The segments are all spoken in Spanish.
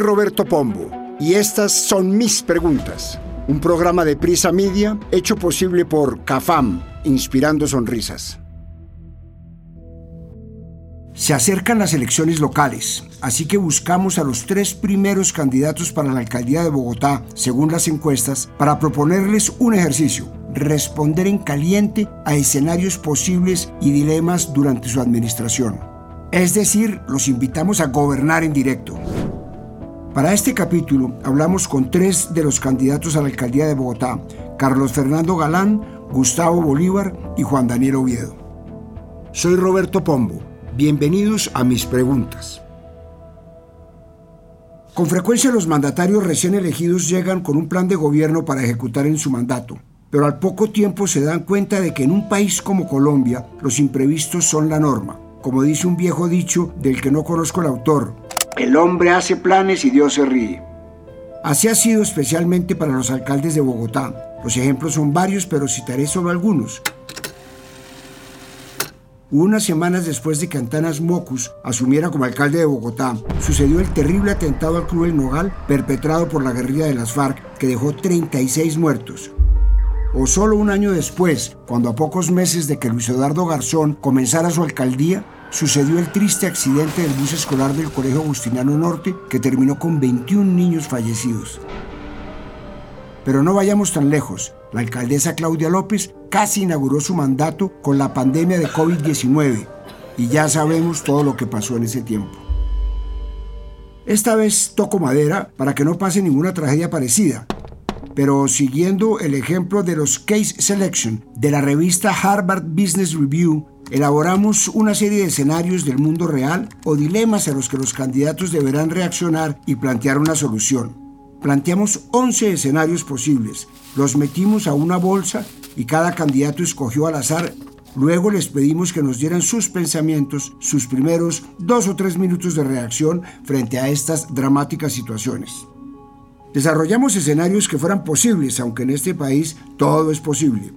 Roberto Pombo y estas son mis preguntas. Un programa de Prisa Media hecho posible por CAFAM, inspirando sonrisas. Se acercan las elecciones locales, así que buscamos a los tres primeros candidatos para la alcaldía de Bogotá, según las encuestas, para proponerles un ejercicio, responder en caliente a escenarios posibles y dilemas durante su administración. Es decir, los invitamos a gobernar en directo. Para este capítulo hablamos con tres de los candidatos a la alcaldía de Bogotá, Carlos Fernando Galán, Gustavo Bolívar y Juan Daniel Oviedo. Soy Roberto Pombo Bienvenidos a mis preguntas. Con frecuencia los mandatarios recién elegidos llegan con un plan de gobierno para ejecutar en su mandato, pero al poco tiempo se dan cuenta de que en un país como Colombia los imprevistos son la norma. Como dice un viejo dicho del que no conozco el autor, el hombre hace planes y Dios se ríe. Así ha sido especialmente para los alcaldes de Bogotá. Los ejemplos son varios, pero citaré solo algunos. Unas semanas después de que Antanas Mocus asumiera como alcalde de Bogotá, sucedió el terrible atentado al Club El Nogal perpetrado por la guerrilla de las FARC que dejó 36 muertos. O solo un año después, cuando a pocos meses de que Luis Eduardo Garzón comenzara su alcaldía, sucedió el triste accidente del bus escolar del Colegio Agustiniano Norte que terminó con 21 niños fallecidos. Pero no vayamos tan lejos. La alcaldesa Claudia López casi inauguró su mandato con la pandemia de COVID-19 y ya sabemos todo lo que pasó en ese tiempo. Esta vez toco madera para que no pase ninguna tragedia parecida, pero siguiendo el ejemplo de los Case Selection de la revista Harvard Business Review, elaboramos una serie de escenarios del mundo real o dilemas a los que los candidatos deberán reaccionar y plantear una solución. Planteamos 11 escenarios posibles, los metimos a una bolsa y cada candidato escogió al azar. Luego les pedimos que nos dieran sus pensamientos, sus primeros dos o tres minutos de reacción frente a estas dramáticas situaciones. Desarrollamos escenarios que fueran posibles, aunque en este país todo es posible.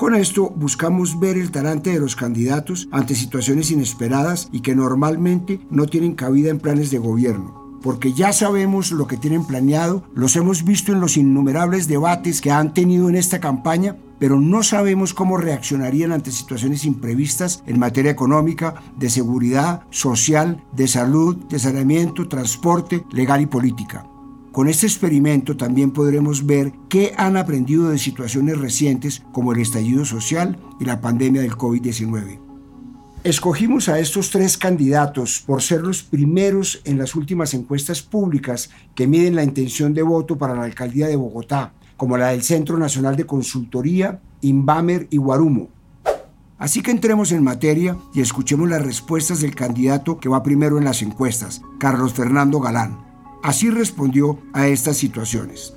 Con esto buscamos ver el talante de los candidatos ante situaciones inesperadas y que normalmente no tienen cabida en planes de gobierno porque ya sabemos lo que tienen planeado, los hemos visto en los innumerables debates que han tenido en esta campaña, pero no sabemos cómo reaccionarían ante situaciones imprevistas en materia económica, de seguridad, social, de salud, de saneamiento, transporte, legal y política. Con este experimento también podremos ver qué han aprendido de situaciones recientes como el estallido social y la pandemia del COVID-19. Escogimos a estos tres candidatos por ser los primeros en las últimas encuestas públicas que miden la intención de voto para la alcaldía de Bogotá, como la del Centro Nacional de Consultoría, Inbamer y Guarumo. Así que entremos en materia y escuchemos las respuestas del candidato que va primero en las encuestas, Carlos Fernando Galán. Así respondió a estas situaciones.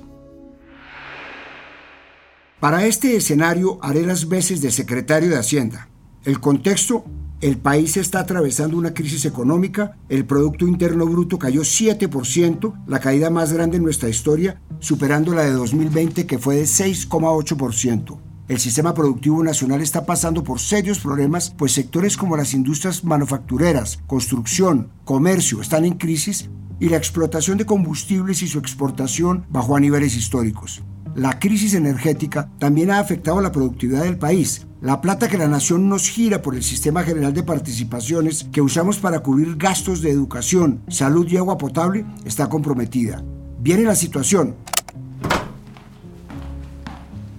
Para este escenario haré las veces de secretario de Hacienda. El contexto el país está atravesando una crisis económica, el Producto Interno Bruto cayó 7%, la caída más grande en nuestra historia, superando la de 2020 que fue de 6,8%. El sistema productivo nacional está pasando por serios problemas, pues sectores como las industrias manufactureras, construcción, comercio están en crisis y la explotación de combustibles y su exportación bajó a niveles históricos. La crisis energética también ha afectado la productividad del país. La plata que la nación nos gira por el sistema general de participaciones que usamos para cubrir gastos de educación, salud y agua potable está comprometida. Viene la situación.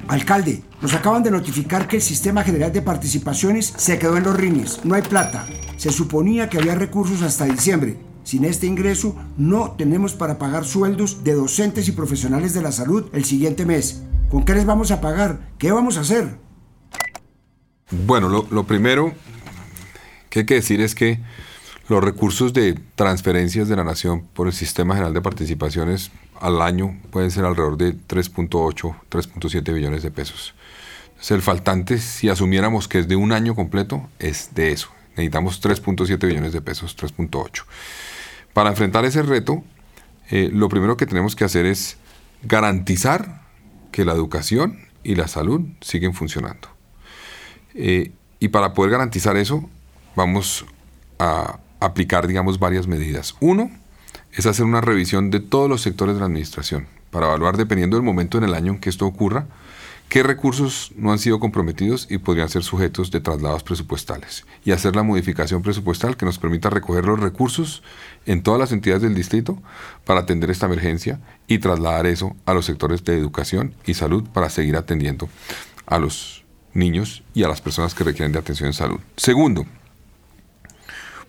Alcalde, nos acaban de notificar que el sistema general de participaciones se quedó en los rines. No hay plata. Se suponía que había recursos hasta diciembre. Sin este ingreso no tenemos para pagar sueldos de docentes y profesionales de la salud el siguiente mes. ¿Con qué les vamos a pagar? ¿Qué vamos a hacer? Bueno, lo, primero que hay que decir es que los recursos de transferencias de la nación por el Sistema General de Participaciones al año pueden ser alrededor de 3.8, 3.7 billones de pesos. el faltante, si asumiéramos que es de un año completo, es de eso. Necesitamos 3.7 billones de pesos, 3.8. Para enfrentar ese reto, eh, lo primero que tenemos que hacer es garantizar que la educación y la salud siguen funcionando. Eh, y para poder garantizar eso, vamos a aplicar, digamos, varias medidas. Uno es hacer una revisión de todos los sectores de la administración para evaluar, dependiendo del momento en el año en que esto ocurra, qué recursos no han sido comprometidos y podrían ser sujetos de traslados presupuestales y hacer la modificación presupuestal que nos permita recoger los recursos en todas las entidades del distrito para atender esta emergencia y trasladar eso a los sectores de educación y salud para seguir atendiendo a los niños y a las personas que requieren de atención en salud. Segundo,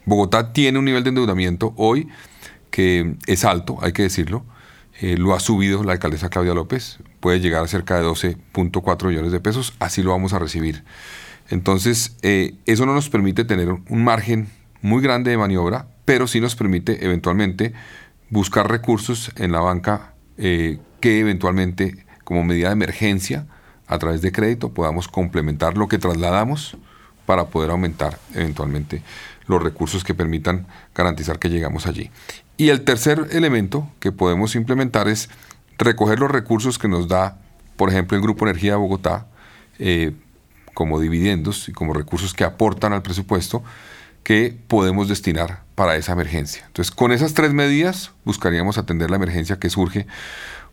Bogotá tiene un nivel de endeudamiento hoy que es alto, hay que decirlo, eh, lo ha subido la alcaldesa Claudia López, puede llegar a cerca de 12.4 millones de pesos, así lo vamos a recibir. Entonces, eh, eso no nos permite tener un margen muy grande de maniobra, pero sí nos permite eventualmente buscar recursos en la banca eh, que eventualmente, como medida de emergencia, a través de crédito, podamos complementar lo que trasladamos para poder aumentar eventualmente los recursos que permitan garantizar que llegamos allí. Y el tercer elemento que podemos implementar es recoger los recursos que nos da, por ejemplo, el Grupo Energía de Bogotá, eh, como dividendos y como recursos que aportan al presupuesto, que podemos destinar para esa emergencia. Entonces, con esas tres medidas buscaríamos atender la emergencia que surge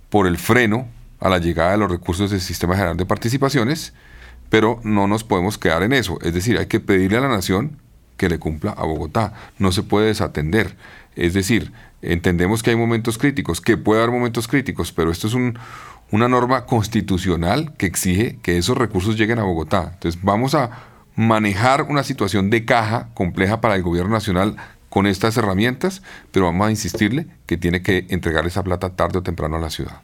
por el freno a la llegada de los recursos del Sistema General de Participaciones, pero no nos podemos quedar en eso. Es decir, hay que pedirle a la Nación que le cumpla a Bogotá. No se puede desatender. Es decir, entendemos que hay momentos críticos, que puede haber momentos críticos, pero esto es una norma constitucional que exige que esos recursos lleguen a Bogotá. Entonces vamos a manejar una situación de caja compleja para el gobierno nacional con estas herramientas, pero vamos a insistirle que tiene que entregar esa plata tarde o temprano a la ciudad.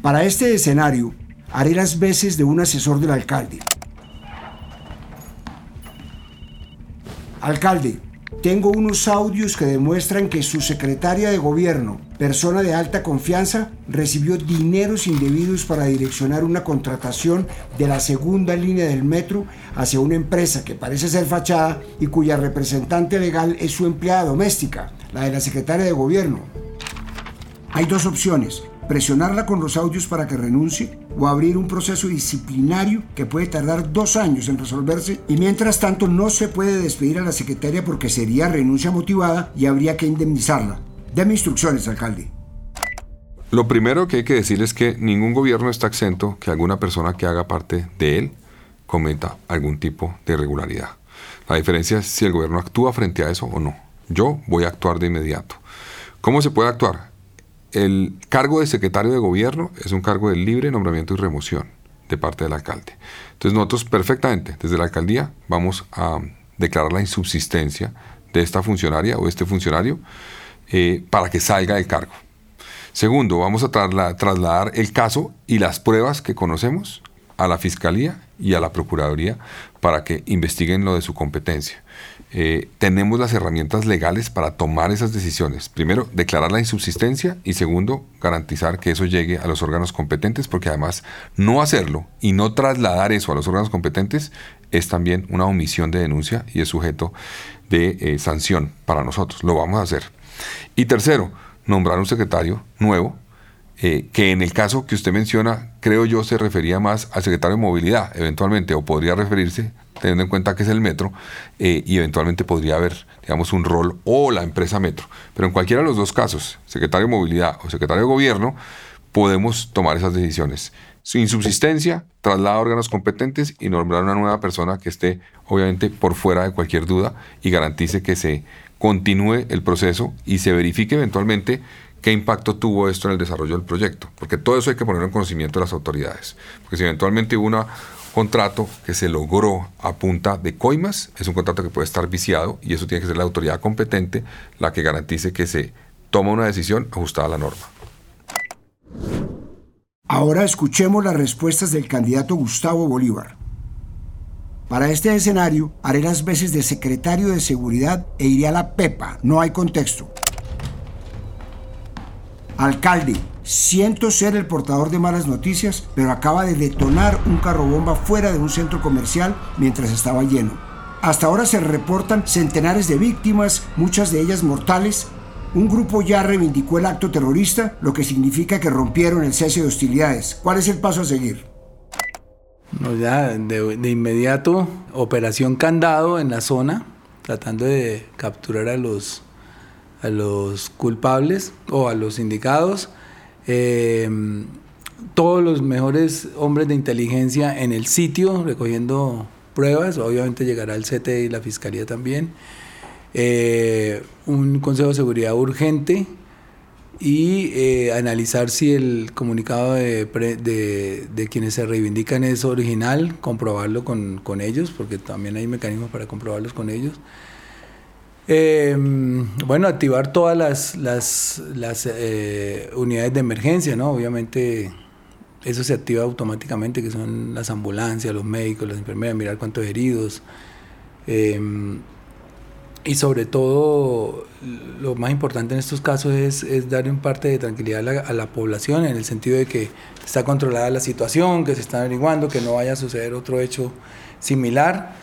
Para este escenario, haré las veces de un asesor del alcalde. Alcalde, tengo unos audios que demuestran que su secretaria de gobierno, persona de alta confianza, recibió dineros indebidos para direccionar una contratación de la segunda línea del metro hacia una empresa que parece ser fachada y cuya representante legal es su empleada doméstica, la de la secretaria de gobierno. Hay dos opciones presionarla con los audios para que renuncie o abrir un proceso disciplinario que puede tardar dos años en resolverse y mientras tanto no se puede despedir a la secretaria porque sería renuncia motivada y habría que indemnizarla. Deme instrucciones, alcalde. Lo primero que hay que decir es que ningún gobierno está exento que alguna persona que haga parte de él cometa algún tipo de irregularidad. La diferencia es si el gobierno actúa frente a eso o no. Yo voy a actuar de inmediato. ¿Cómo se puede actuar? El cargo de secretario de gobierno es un cargo de libre nombramiento y remoción de parte del alcalde. Entonces nosotros perfectamente desde la alcaldía vamos a declarar la insubsistencia de esta funcionaria o este funcionario eh, para que salga del cargo. Segundo, vamos a trasladar el caso y las pruebas que conocemos a la Fiscalía y a la Procuraduría para que investiguen lo de su competencia. Eh, tenemos las herramientas legales para tomar esas decisiones. Primero, declarar la insubsistencia y segundo, garantizar que eso llegue a los órganos competentes, porque además no hacerlo y no trasladar eso a los órganos competentes es también una omisión de denuncia y es sujeto de eh, sanción para nosotros. Lo vamos a hacer. Y tercero, nombrar un secretario nuevo eh, que en el caso que usted menciona, creo yo, se refería más al secretario de movilidad, eventualmente, o podría referirse, teniendo en cuenta que es el metro, eh, y eventualmente podría haber, digamos, un rol o la empresa metro. Pero en cualquiera de los dos casos, secretario de movilidad o secretario de gobierno, podemos tomar esas decisiones. Sin subsistencia, traslada a órganos competentes y nombrar una nueva persona que esté, obviamente, por fuera de cualquier duda y garantice que se continúe el proceso y se verifique eventualmente qué impacto tuvo esto en el desarrollo del proyecto, porque todo eso hay que ponerlo en conocimiento de las autoridades, porque si eventualmente hubo un contrato que se logró a punta de coimas, es un contrato que puede estar viciado y eso tiene que ser la autoridad competente la que garantice que se toma una decisión ajustada a la norma. Ahora escuchemos las respuestas del candidato Gustavo Bolívar. Para este escenario, haré las veces de secretario de seguridad e iré a la PEPA. No hay contexto. Alcalde, siento ser el portador de malas noticias, pero acaba de detonar un carro bomba fuera de un centro comercial mientras estaba lleno. Hasta ahora se reportan centenares de víctimas, muchas de ellas mortales. Un grupo ya reivindicó el acto terrorista, lo que significa que rompieron el cese de hostilidades. ¿Cuál es el paso a seguir? Ya de, de inmediato, operación candado en la zona, tratando de capturar a los a los culpables o a los indicados. Eh, todos los mejores hombres de inteligencia en el sitio recogiendo pruebas, obviamente llegará el CT y la Fiscalía también. Eh, un Consejo de Seguridad urgente y eh, analizar si el comunicado de, de, quienes se reivindican es original, comprobarlo con, con, ellos, porque también hay mecanismos para comprobarlos con ellos. Em, bueno, activar todas las, las, las eh, unidades de emergencia, ¿no? Obviamente eso se activa automáticamente, que son las ambulancias, los médicos, las enfermeras, mirar cuántos heridos. Em, y sobre todo, lo más importante en estos casos es, es dar un parte de tranquilidad a la, población, en el sentido de que está controlada la situación, que se está averiguando, que no vaya a suceder otro hecho similar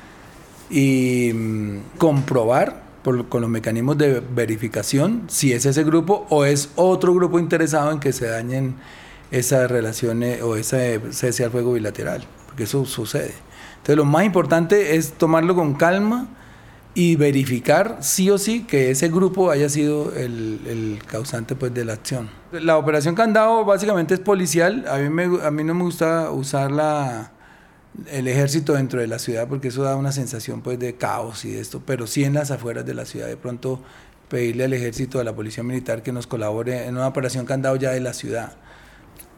y mm, comprobar por, con los mecanismos de verificación si es ese grupo o es otro grupo interesado en que se dañen esas relaciones o ese cese al fuego bilateral, porque eso sucede. Entonces lo más importante es tomarlo con calma y verificar sí o sí que ese grupo haya sido el, el, causante pues, de la acción. La operación Candado básicamente es policial. A mí, me, a mí no me gusta usar la, el ejército dentro de la ciudad porque eso da una sensación pues, de caos y de esto, pero sí en las afueras de la ciudad. De pronto pedirle al ejército, a la policía militar que nos colabore en una operación Candado ya de la ciudad.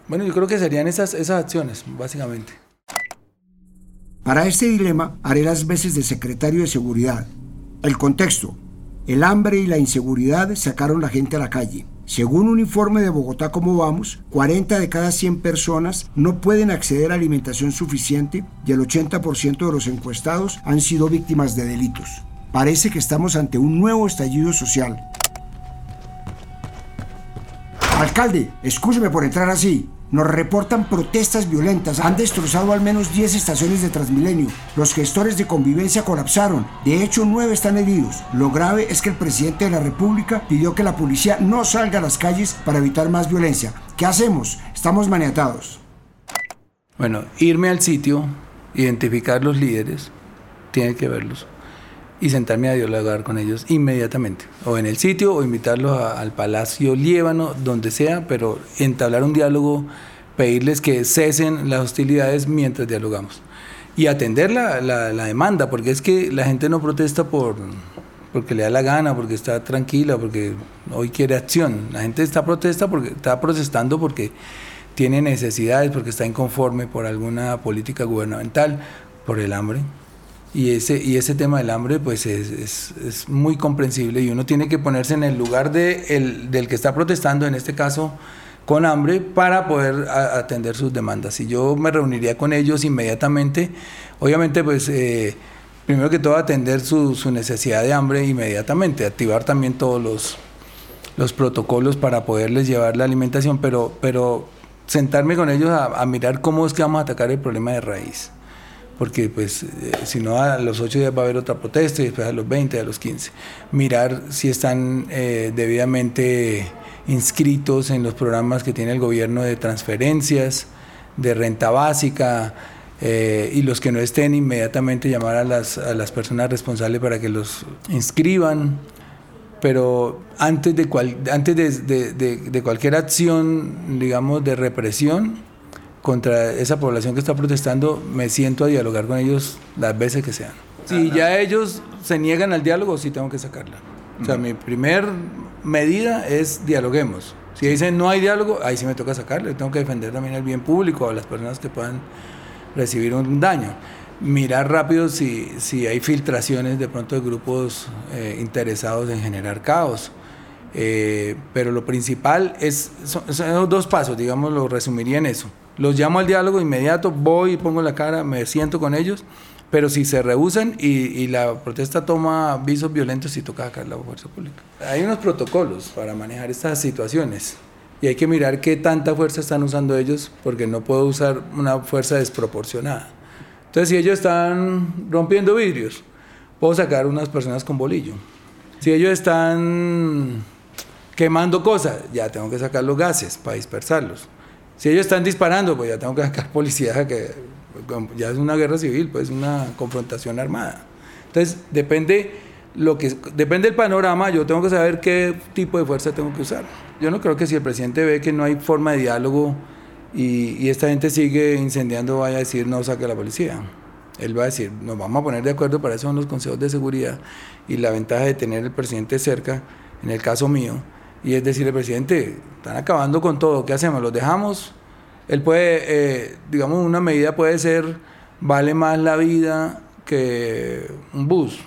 Bueno, yo creo que serían esas, esas acciones, básicamente. Para este dilema haré las veces de secretario de seguridad el contexto. El hambre y la inseguridad sacaron la gente a la calle. Según un informe de Bogotá Cómo Vamos, 40 de cada 100 personas no pueden acceder a alimentación suficiente y el 80% de los encuestados han sido víctimas de delitos. Parece que estamos ante un nuevo estallido social. Alcalde, escúcheme por entrar así. Nos reportan protestas violentas. Han destrozado al menos 10 estaciones de Transmilenio. Los gestores de convivencia colapsaron. De hecho, 9 están heridos. Lo grave es que el presidente de la República pidió que la policía no salga a las calles para evitar más violencia. ¿Qué hacemos? Estamos maniatados. Bueno, irme al sitio, identificar los líderes, tiene que verlos y sentarme a dialogar con ellos inmediatamente, o en el sitio, o invitarlos al Palacio Liébano, donde sea, pero entablar un diálogo, pedirles que cesen las hostilidades mientras dialogamos. Y atender la, la, demanda, porque es que la gente no protesta por, porque le da la gana, porque está tranquila, porque hoy quiere acción. La gente está protesta porque está protestando porque tiene necesidades, porque está inconforme por alguna política gubernamental, por el hambre, y ese, y ese tema del hambre pues es, es, es, muy comprensible y uno tiene que ponerse en el lugar de el, del que está protestando, en este caso con hambre, para poder atender sus demandas. Y yo me reuniría con ellos inmediatamente, obviamente pues eh, primero que todo atender su, su, necesidad de hambre inmediatamente, activar también todos los, los protocolos para poderles llevar la alimentación, pero, pero sentarme con ellos a, a mirar cómo es que vamos a atacar el problema de raíz porque pues eh, si no a los 8 días va a haber otra protesta y después a los 20, a los 15. Mirar si están eh, debidamente inscritos en los programas que tiene el gobierno de transferencias, de renta básica, eh, y los que no estén inmediatamente llamar a las, a las personas responsables para que los inscriban. Pero antes de, cual, antes de, de, de cualquier acción, digamos, de represión, contra esa población que está protestando, me siento a dialogar con ellos las veces que sean. Si ya ellos se niegan al diálogo, sí tengo que sacarla. O sea, mi primer medida es dialoguemos. Si dicen no hay diálogo, ahí sí me toca sacarle. Tengo que defender también el bien público a las personas que puedan recibir un daño. Mirar rápido si, si hay filtraciones de pronto de grupos eh, interesados en generar caos. Eh, pero lo principal es, son, son dos pasos, digamos, lo resumiría en eso. Los llamo al diálogo inmediato, voy y pongo la cara, me siento con ellos, pero si se rehusan y, y la protesta toma visos violentos, sí toca sacar la fuerza pública. Hay unos protocolos para manejar estas situaciones y hay que mirar qué tanta fuerza están usando ellos, porque no puedo usar una fuerza desproporcionada. Entonces, si ellos están rompiendo vidrios, puedo sacar unas personas con bolillo. Si ellos están quemando cosas, ya tengo que sacar los gases para dispersarlos. Si ellos están disparando, pues ya tengo que sacar policía, que ya es una guerra civil, pues una confrontación armada. Entonces, depende lo que depende del panorama, yo tengo que saber qué tipo de fuerza tengo que usar. Yo no creo que si el presidente ve que no hay forma de diálogo y, esta gente sigue incendiando, vaya a decir no saque la policía. Él va a decir, nos vamos a poner de acuerdo, para eso son los consejos de seguridad y la ventaja de tener el presidente cerca, en el caso mío, y es decirle, presidente, están acabando con todo, ¿qué hacemos? ¿Los dejamos? Él puede, eh, digamos, una medida puede ser, vale más la vida que un bus,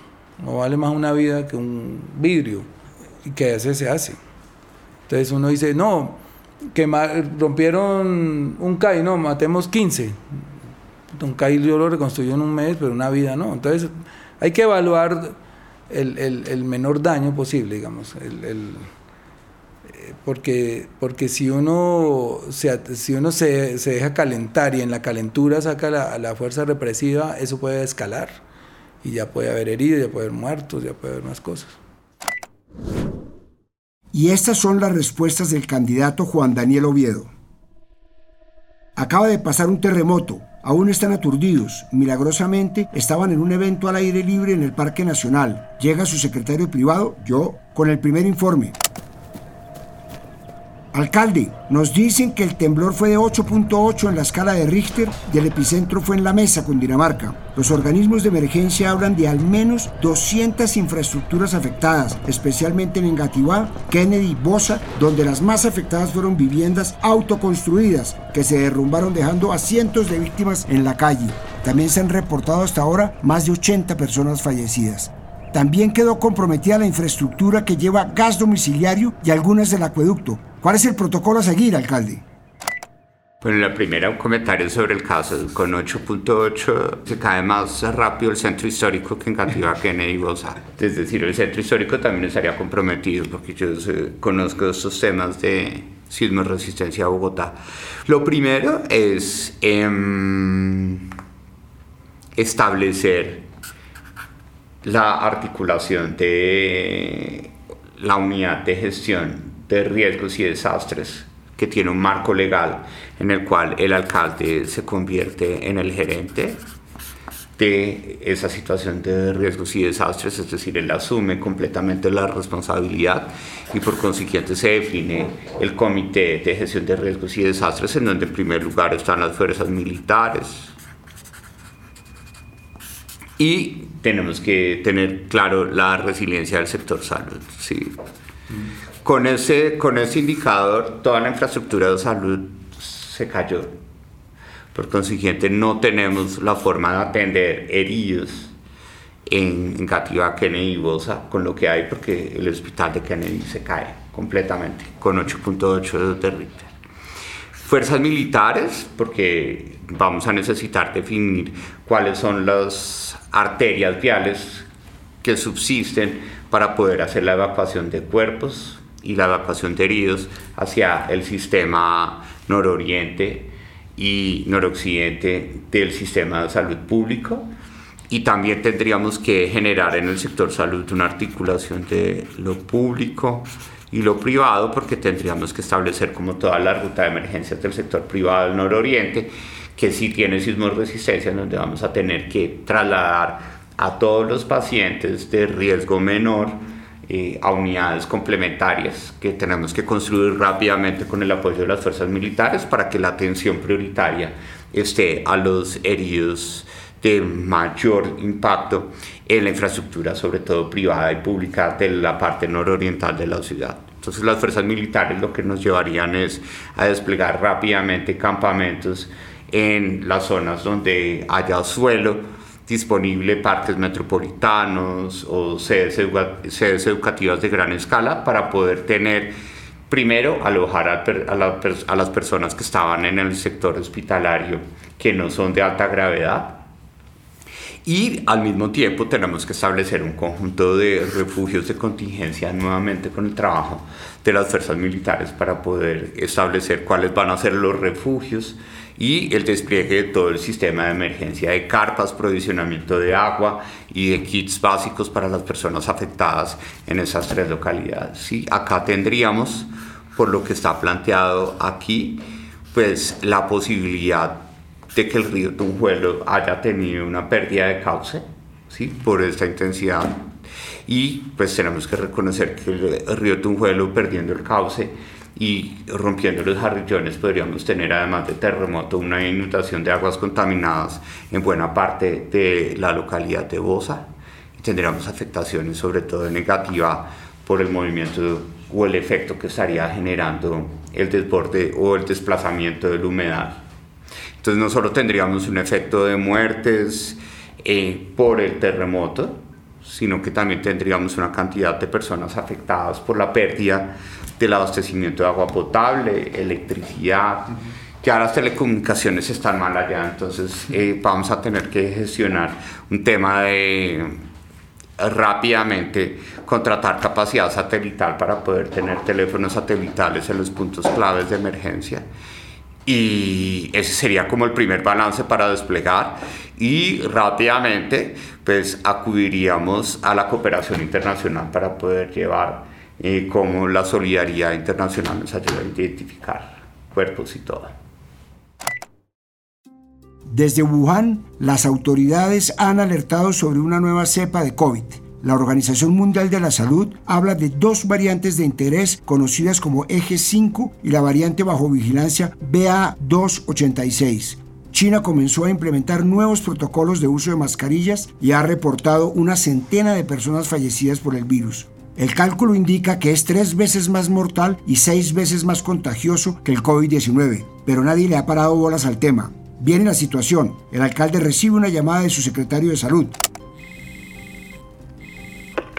no vale más una vida que un vidrio, y que ese se hace. Entonces uno dice, no, que rompieron un CAI, no, matemos 15. Un CAI yo lo reconstruyo en un mes, pero una vida no. Entonces hay que evaluar el, menor daño posible, digamos. El, porque, porque si uno, se, si uno se, deja calentar y en la calentura saca la, la fuerza represiva, eso puede escalar y ya puede haber heridos, ya puede haber muertos, ya puede haber más cosas. Y estas son las respuestas del candidato Juan Daniel Oviedo. Acaba de pasar un terremoto, aún están aturdidos. Milagrosamente estaban en un evento al aire libre en el Parque Nacional. Llega su secretario privado, yo, con el primer informe. Alcalde, nos dicen que el temblor fue de 8.8 en la escala de Richter y el epicentro fue en la mesa con Dinamarca. Los organismos de emergencia hablan de al menos 200 infraestructuras afectadas, especialmente en Engativá, Kennedy y Bosa, donde las más afectadas fueron viviendas autoconstruidas que se derrumbaron dejando a cientos de víctimas en la calle. También se han reportado hasta ahora más de 80 personas fallecidas. También quedó comprometida la infraestructura que lleva gas domiciliario y algunas del acueducto, ¿Cuál es el protocolo a seguir, alcalde? Bueno, la primera, un comentario sobre el caso. Con 8.8 se cae más rápido el centro histórico que en Kennedy y Bosa. Es decir, el centro histórico también estaría comprometido porque yo conozco estos temas de sismo resistencia a Bogotá. Lo primero es em, establecer la articulación de la unidad de gestión de riesgos y desastres que tiene un marco legal en el cual el alcalde se convierte en el gerente de esa situación de riesgos y desastres, es decir, él asume completamente la responsabilidad y por consiguiente se define el comité de gestión de riesgos y desastres en donde en primer lugar están las fuerzas militares y tenemos que tener claro la resiliencia del sector salud. Sí. Con ese, con ese indicador, toda la infraestructura de salud se cayó. Por consiguiente, no tenemos la forma de atender heridos en, Cativa, Kennedy y Bosa con lo que hay, porque el hospital de Kennedy se cae completamente, con 8.8 de Richter. Fuerzas militares, porque vamos a necesitar definir cuáles son las arterias viales que subsisten para poder hacer la evacuación de cuerpos, y la evacuación de heridos hacia el sistema nororiente y noroccidente del sistema de salud público. Y también tendríamos que generar en el sector salud una articulación de lo público y lo privado, porque tendríamos que establecer como toda la ruta de emergencias del sector privado del nororiente, que sí tiene sismos resistencia, donde vamos a tener que trasladar a todos los pacientes de riesgo menor eh, a unidades complementarias que tenemos que construir rápidamente con el apoyo de las fuerzas militares para que la atención prioritaria esté a los heridos de mayor impacto en la infraestructura, sobre todo privada y pública, de la parte nororiental de la ciudad. Entonces las fuerzas militares lo que nos llevarían es a desplegar rápidamente campamentos en las zonas donde haya suelo disponible parques metropolitanos o sedes, educativas de gran escala para poder tener, primero, alojar a, las personas que estaban en el sector hospitalario que no son de alta gravedad. Y al mismo tiempo tenemos que establecer un conjunto de refugios de contingencia nuevamente con el trabajo de las fuerzas militares para poder establecer cuáles van a ser los refugios y el despliegue de todo el sistema de emergencia de carpas, provisionamiento de agua y de kits básicos para las personas afectadas en esas tres localidades. ¿sí? Acá tendríamos, por lo que está planteado aquí, pues la posibilidad de que el río Tunjuelo haya tenido una pérdida de cauce ¿sí? por esta intensidad y pues tenemos que reconocer que el río Tunjuelo perdiendo el cauce y rompiendo los jarrillones podríamos tener además de terremoto una inundación de aguas contaminadas en buena parte de la localidad de Bosa y tendríamos afectaciones sobre todo negativa por el movimiento o el efecto que estaría generando el desborde o el desplazamiento de la humedad. Entonces no solo tendríamos un efecto de muertes eh, por el terremoto, sino que también tendríamos una cantidad de personas afectadas por la pérdida del abastecimiento de agua potable, electricidad. Ya las telecomunicaciones están mal allá, entonces eh, vamos a tener que gestionar un tema de rápidamente contratar capacidad satelital para poder tener teléfonos satelitales en los puntos claves de emergencia. Y ese sería como el primer balance para desplegar y rápidamente pues acudiríamos a la cooperación internacional para poder llevar eh, como la solidaridad internacional nos ayuda a identificar cuerpos y todo. Desde Wuhan, las autoridades han alertado sobre una nueva cepa de COVID. La Organización Mundial de la Salud habla de dos variantes de interés conocidas como Eje 5 y la variante bajo vigilancia BA286. China comenzó a implementar nuevos protocolos de uso de mascarillas y ha reportado una centena de personas fallecidas por el virus. El cálculo indica que es tres veces más mortal y seis veces más contagioso que el COVID-19, pero nadie le ha parado bolas al tema. Viene la situación. El alcalde recibe una llamada de su secretario de salud.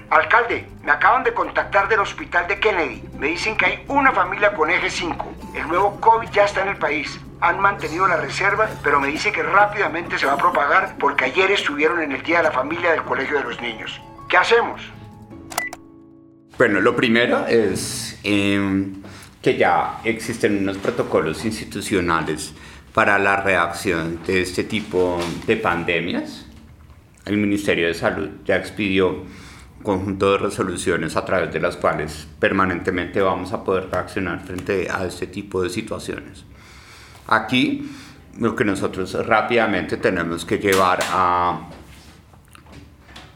Alcalde, me acaban de contactar del hospital de Kennedy. Me dicen que hay una familia con eje 5. El nuevo COVID ya está en el país. Han mantenido la reserva, pero me dice que rápidamente se va a propagar porque ayer estuvieron en el Día de la Familia del Colegio de los Niños. ¿Qué hacemos? Bueno, lo primero es em, que ya existen unos protocolos institucionales para la reacción de este tipo de pandemias. El Ministerio de Salud ya expidió un conjunto de resoluciones a través de las cuales permanentemente vamos a poder reaccionar frente a este tipo de situaciones. Aquí lo que nosotros rápidamente tenemos que llevar a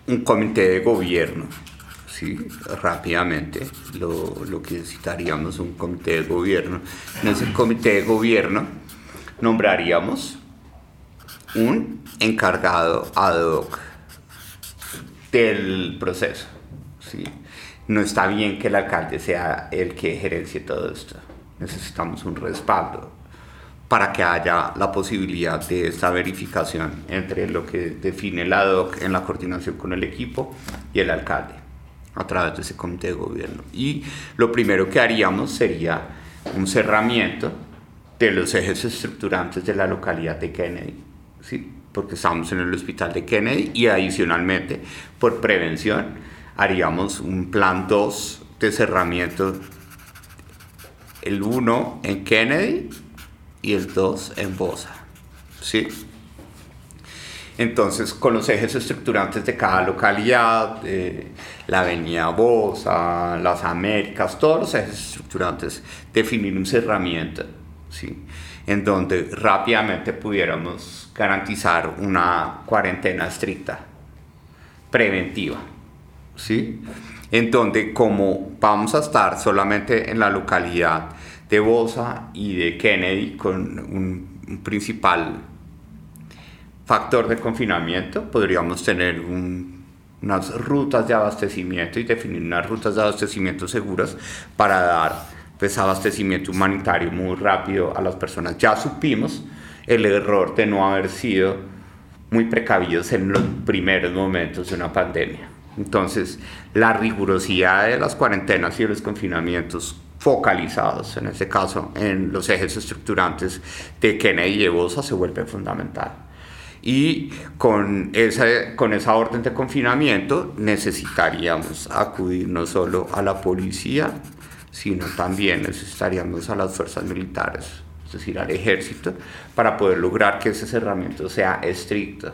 un comité de gobierno sí, rápidamente lo, lo, que necesitaríamos un comité de gobierno. En ese comité de gobierno nombraríamos un encargado ad hoc del proceso. ¿sí? No está bien que el alcalde sea el que gerencie todo esto. Necesitamos un respaldo para que haya la posibilidad de esta verificación entre lo que define el ad hoc en la coordinación con el equipo y el alcalde a través de ese comité de gobierno. Y lo primero que haríamos sería un cerramiento de los ejes estructurantes de la localidad de Kennedy, ¿sí? porque estamos en el hospital de Kennedy y adicionalmente, por prevención, haríamos un plan 2 de cerramiento, el 1 en Kennedy y el 2 en Bosa. ¿sí? Entonces, con los ejes estructurantes de cada localidad, la avenida Bosa, las Américas, todos los ejes estructurantes, definir un cerramiento, ¿sí? en donde rápidamente pudiéramos garantizar una cuarentena estricta, preventiva, ¿sí? en donde como vamos a estar solamente en la localidad de Bosa y de Kennedy con un, principal factor de confinamiento, podríamos tener unas rutas de abastecimiento y definir unas rutas de abastecimiento seguras para dar pues, abastecimiento humanitario muy rápido a las personas. Ya supimos el error de no haber sido muy precavidos en los primeros momentos de una pandemia. Entonces, la rigurosidad de las cuarentenas y los confinamientos focalizados, en este caso en los ejes estructurantes de Kennedy y Bosa, se vuelve fundamental y con esa, con esa orden de confinamiento necesitaríamos acudir no solo a la policía, sino también necesitaríamos a las fuerzas militares, es decir, al ejército, para poder lograr que ese cerramiento sea estricto.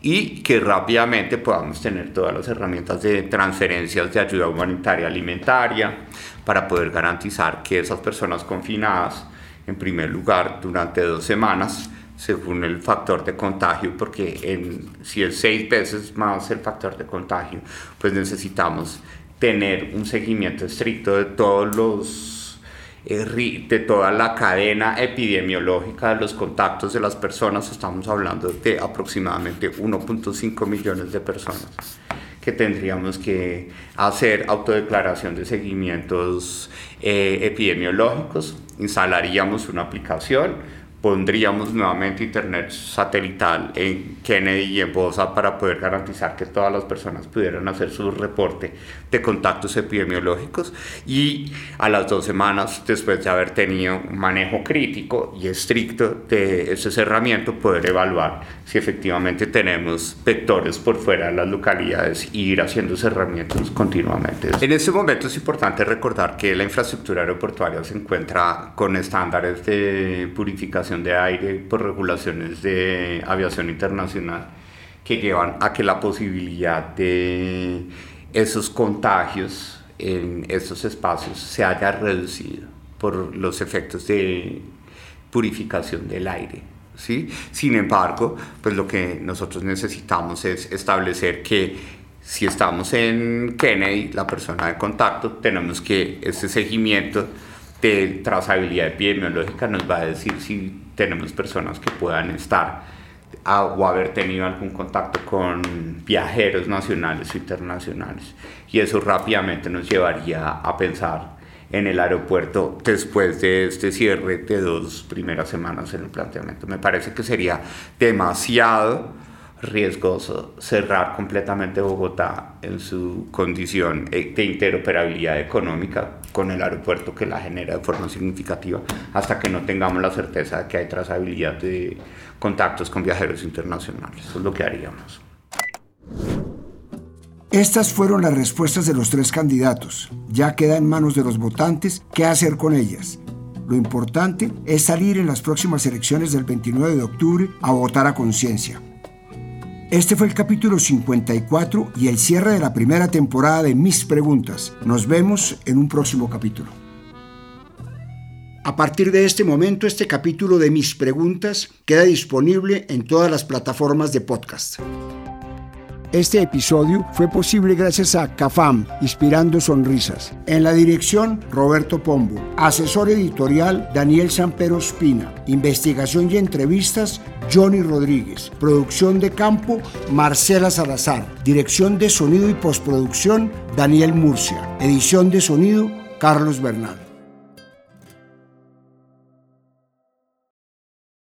Y que rápidamente podamos tener todas las herramientas de transferencias de ayuda humanitaria alimentaria para poder garantizar que esas personas confinadas, en primer lugar, durante dos semanas, según el factor de contagio, porque si es seis veces más el factor de contagio, pues necesitamos tener un seguimiento estricto de todos los eh, de toda la cadena epidemiológica de los contactos de las personas, estamos hablando de aproximadamente 1.5 millones de personas que tendríamos que hacer autodeclaración de seguimientos eh, epidemiológicos, instalaríamos una aplicación, pondríamos nuevamente internet satelital en Kennedy y en Bosa para poder garantizar que todas las personas pudieran hacer su reporte de contactos epidemiológicos y a las dos semanas después de haber tenido un manejo crítico y estricto de ese cerramiento poder evaluar si efectivamente tenemos vectores por fuera de las localidades y ir haciendo cerramientos continuamente. En este momento es importante recordar que la infraestructura aeroportuaria se encuentra con estándares de purificación de aire por regulaciones de aviación internacional que llevan a que la posibilidad de esos contagios en estos espacios se haya reducido por los efectos de purificación del aire. ¿sí? Sin embargo, pues lo que nosotros necesitamos es establecer que si estamos en Kennedy, la persona de contacto, tenemos que ese seguimiento de trazabilidad epidemiológica nos va a decir si tenemos personas que puedan estar o haber tenido algún contacto con viajeros nacionales o internacionales. Y eso rápidamente nos llevaría a pensar en el aeropuerto después de este cierre de dos primeras semanas en el planteamiento. Me parece que sería demasiado riesgoso cerrar completamente Bogotá en su condición de interoperabilidad económica con el aeropuerto que la genera de forma significativa hasta que no tengamos la certeza de que hay trazabilidad de contactos con viajeros internacionales. Eso es lo que haríamos. Estas fueron las respuestas de los tres candidatos. Ya queda en manos de los votantes qué hacer con ellas. Lo importante es salir en las próximas elecciones del 29 de octubre a votar a conciencia. Este fue el capítulo 54 y el cierre de la primera temporada de Mis Preguntas. Nos vemos en un próximo capítulo. A partir de este momento, este capítulo de Mis Preguntas queda disponible en todas las plataformas de podcast. Este episodio fue posible gracias a CAFAM, Inspirando Sonrisas. En la dirección, Roberto Pombo. Asesor editorial, Daniel Sampero Espina. Investigación y entrevistas, Johnny Rodríguez. Producción de campo, Marcela Salazar. Dirección de sonido y postproducción, Daniel Murcia. Edición de sonido, Carlos Bernal.